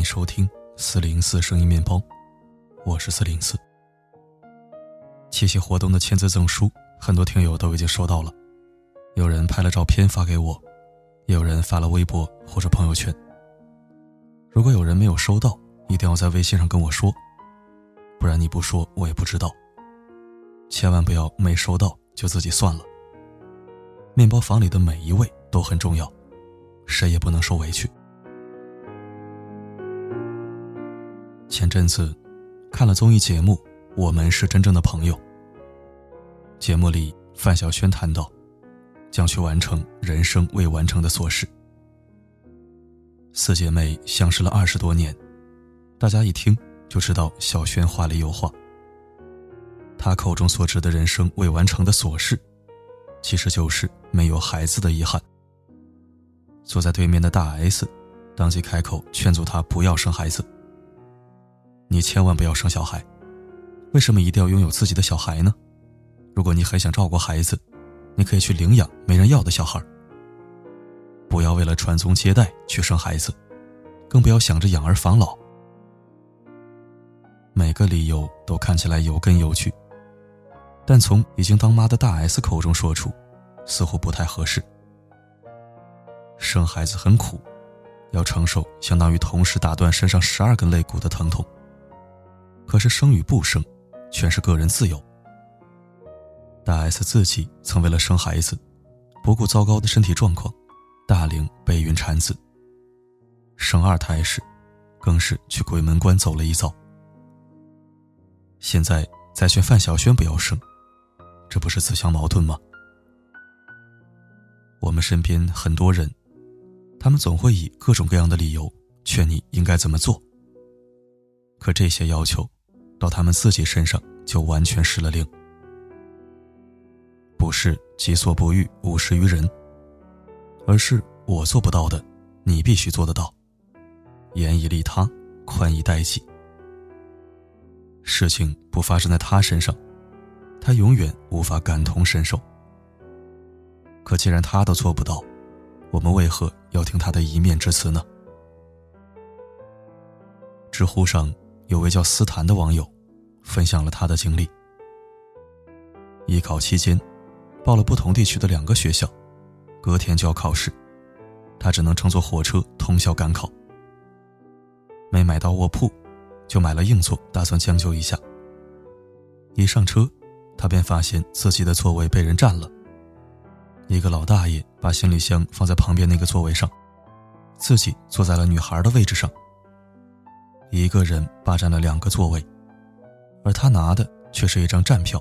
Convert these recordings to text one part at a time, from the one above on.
迎收听四零四声音面包，我是四零四。七夕活动的签字赠书，很多听友都已经收到了，有人拍了照片发给我，也有人发了微博或者朋友圈。如果有人没有收到，一定要在微信上跟我说，不然你不说我也不知道。千万不要没收到就自己算了。面包房里的每一位都很重要，谁也不能受委屈。前阵子看了综艺节目《我们是真正的朋友》，节目里范晓萱谈到将去完成人生未完成的琐事。四姐妹相识了二十多年，大家一听就知道小萱话里有话。她口中所指的人生未完成的琐事，其实就是没有孩子的遗憾。坐在对面的大 S，当即开口劝阻她不要生孩子。你千万不要生小孩，为什么一定要拥有自己的小孩呢？如果你很想照顾孩子，你可以去领养没人要的小孩。不要为了传宗接代去生孩子，更不要想着养儿防老。每个理由都看起来有根有据，但从已经当妈的大 S 口中说出，似乎不太合适。生孩子很苦，要承受相当于同时打断身上十二根肋骨的疼痛。可是生与不生，全是个人自由。大 S 自己曾为了生孩子，不顾糟糕的身体状况，大龄备孕产子。生二胎时，更是去鬼门关走了一遭。现在再劝范晓萱不要生，这不是自相矛盾吗？我们身边很多人，他们总会以各种各样的理由劝你应该怎么做。可这些要求。到他们自己身上就完全失了灵。不是己所不欲，勿施于人，而是我做不到的，你必须做得到。严以利他，宽以待己。事情不发生在他身上，他永远无法感同身受。可既然他都做不到，我们为何要听他的一面之词呢？知乎上。有位叫斯坦的网友，分享了他的经历。艺考期间，报了不同地区的两个学校，隔天就要考试，他只能乘坐火车通宵赶考。没买到卧铺，就买了硬座，打算将就一下。一上车，他便发现自己的座位被人占了。一个老大爷把行李箱放在旁边那个座位上，自己坐在了女孩的位置上。一个人霸占了两个座位，而他拿的却是一张站票。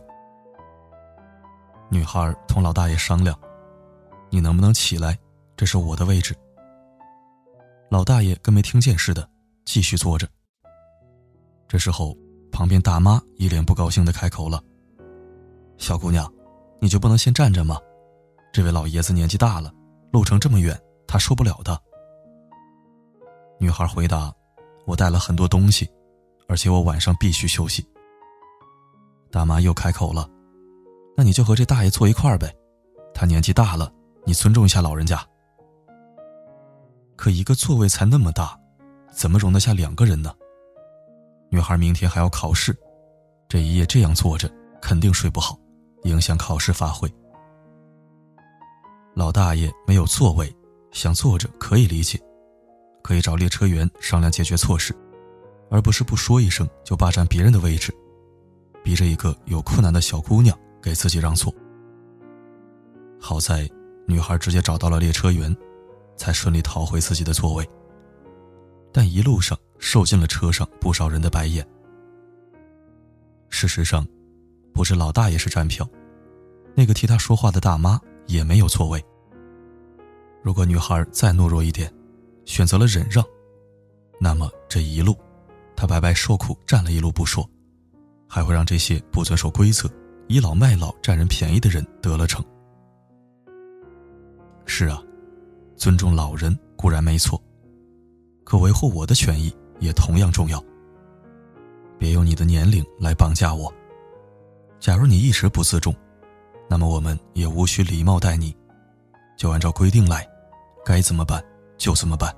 女孩同老大爷商量：“你能不能起来？这是我的位置。”老大爷跟没听见似的，继续坐着。这时候，旁边大妈一脸不高兴的开口了：“小姑娘，你就不能先站着吗？这位老爷子年纪大了，路程这么远，他受不了的。”女孩回答。我带了很多东西，而且我晚上必须休息。大妈又开口了：“那你就和这大爷坐一块儿呗，他年纪大了，你尊重一下老人家。”可一个座位才那么大，怎么容得下两个人呢？女孩明天还要考试，这一夜这样坐着肯定睡不好，影响考试发挥。老大爷没有座位，想坐着可以理解。可以找列车员商量解决措施，而不是不说一声就霸占别人的位置，逼着一个有困难的小姑娘给自己让座。好在女孩直接找到了列车员，才顺利逃回自己的座位。但一路上受尽了车上不少人的白眼。事实上，不是老大爷是站票，那个替他说话的大妈也没有座位。如果女孩再懦弱一点，选择了忍让，那么这一路，他白白受苦站了一路不说，还会让这些不遵守规则、倚老卖老、占人便宜的人得了逞。是啊，尊重老人固然没错，可维护我的权益也同样重要。别用你的年龄来绑架我。假如你一直不自重，那么我们也无需礼貌待你，就按照规定来，该怎么办就怎么办。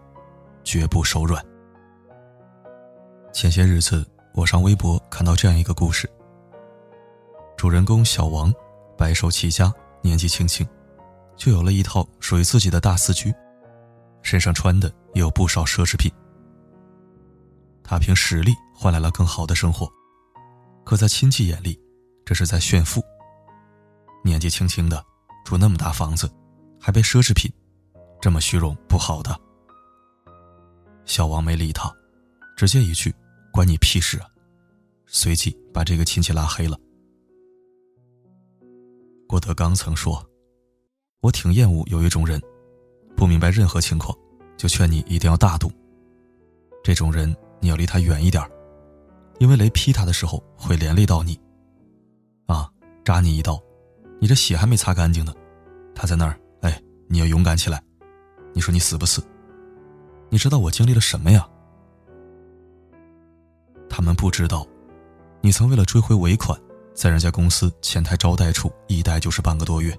绝不手软。前些日子，我上微博看到这样一个故事：主人公小王白手起家，年纪轻轻就有了一套属于自己的大四居，身上穿的也有不少奢侈品。他凭实力换来了更好的生活，可在亲戚眼里，这是在炫富。年纪轻轻的住那么大房子，还被奢侈品，这么虚荣不好的。小王没理他，直接一句“关你屁事啊”，随即把这个亲戚拉黑了。郭德纲曾说：“我挺厌恶有一种人，不明白任何情况，就劝你一定要大度。这种人你要离他远一点，因为雷劈他的时候会连累到你。啊，扎你一刀。”你这血还没擦干净呢，他在那儿，哎，你要勇敢起来。你说你死不死？你知道我经历了什么呀？他们不知道，你曾为了追回尾款，在人家公司前台招待处一待就是半个多月。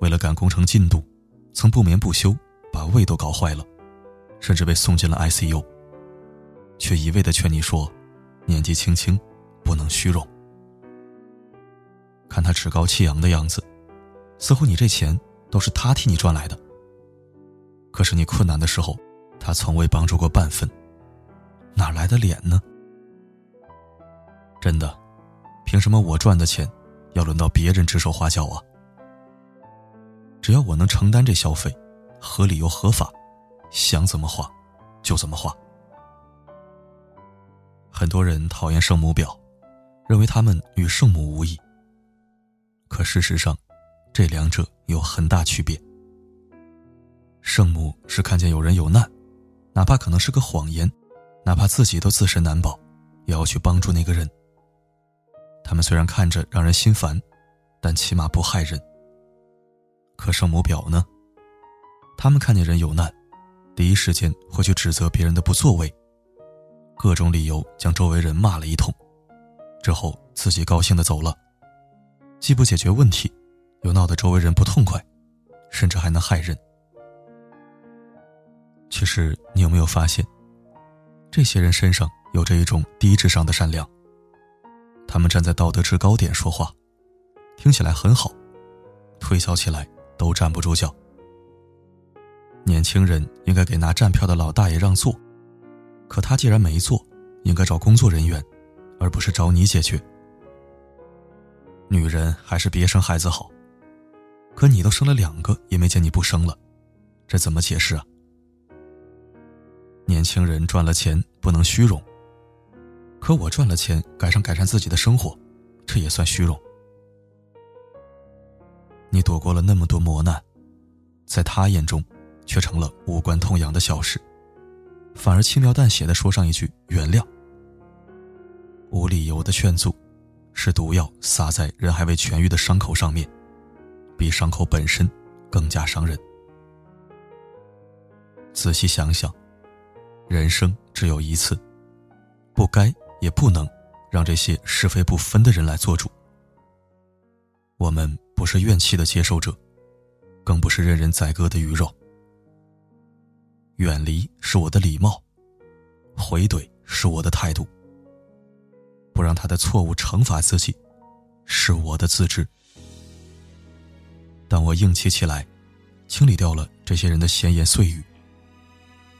为了赶工程进度，曾不眠不休，把胃都搞坏了，甚至被送进了 ICU。却一味的劝你说，年纪轻轻，不能虚荣。看他趾高气扬的样子，似乎你这钱都是他替你赚来的。可是你困难的时候，他从未帮助过半分，哪来的脸呢？真的，凭什么我赚的钱，要轮到别人指手画脚啊？只要我能承担这消费，合理又合法，想怎么花，就怎么花。很多人讨厌圣母婊，认为他们与圣母无异。可事实上，这两者有很大区别。圣母是看见有人有难，哪怕可能是个谎言，哪怕自己都自身难保，也要去帮助那个人。他们虽然看着让人心烦，但起码不害人。可圣母婊呢？他们看见人有难，第一时间会去指责别人的不作为，各种理由将周围人骂了一通，之后自己高兴的走了。既不解决问题，又闹得周围人不痛快，甚至还能害人。其实，你有没有发现，这些人身上有着一种低智商的善良？他们站在道德制高点说话，听起来很好，推销起来都站不住脚。年轻人应该给拿站票的老大爷让座，可他既然没座，应该找工作人员，而不是找你解决。女人还是别生孩子好，可你都生了两个，也没见你不生了，这怎么解释啊？年轻人赚了钱不能虚荣，可我赚了钱改善改善自己的生活，这也算虚荣。你躲过了那么多磨难，在他眼中，却成了无关痛痒的小事，反而轻描淡写的说上一句原谅，无理由的劝阻。是毒药撒在人还未痊愈的伤口上面，比伤口本身更加伤人。仔细想想，人生只有一次，不该也不能让这些是非不分的人来做主。我们不是怨气的接受者，更不是任人宰割的鱼肉。远离是我的礼貌，回怼是我的态度。不让他的错误惩罚自己，是我的自知。当我硬气起来，清理掉了这些人的闲言碎语，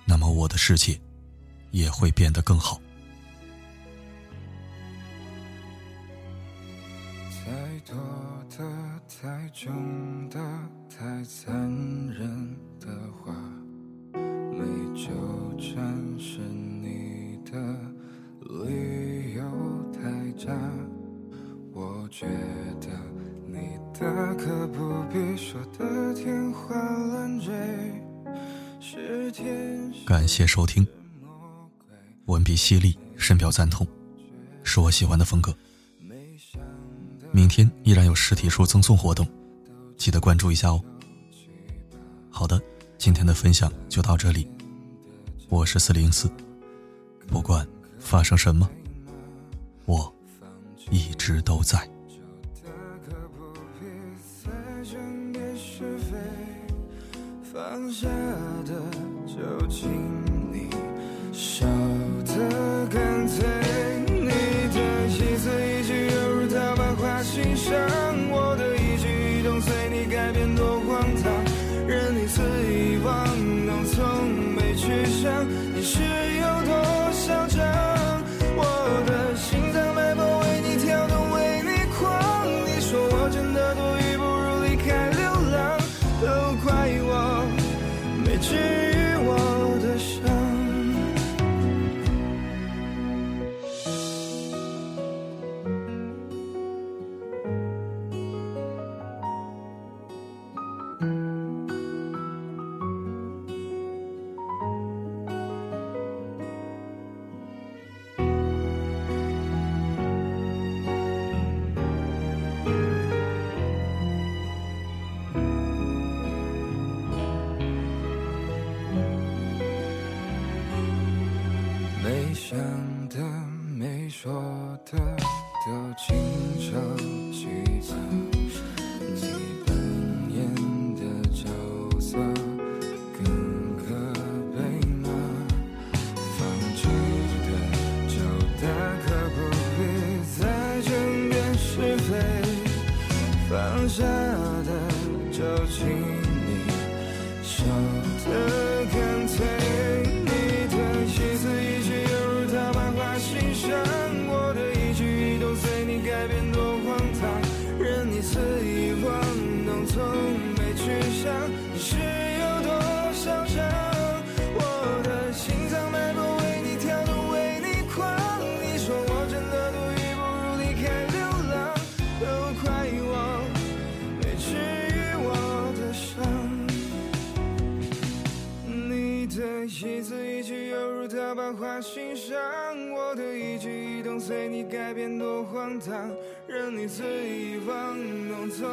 那么我的世界也会变得更好。太多的、太重的、太残忍的话，没纠缠是你的理由太渣。我觉得你大可不必说的天花乱坠。感谢收听，文笔犀利，深表赞同，是我喜欢的风格。明天依然有实体书赠送活动，记得关注一下哦。好的，今天的分享就到这里，我是四零四，不管发生什么，我一直都在。放下就请你笑得干脆。你的一字一句犹如刀疤划心上，我的一举一动随你改变多荒唐，任你肆意妄动，从没去想你是有多嚣张。我的心脏脉搏为你跳动，为你狂。你说我真的多余，不如离开流浪，都怪我没去。我的一举一动随你改变多荒唐任你肆意玩弄从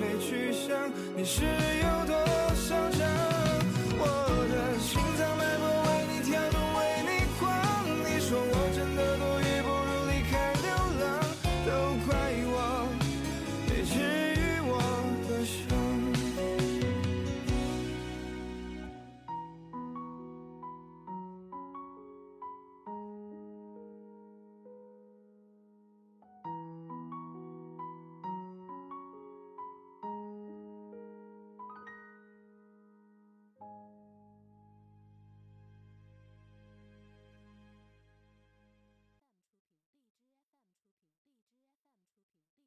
没去想你是有多嚣张我的心脏脉搏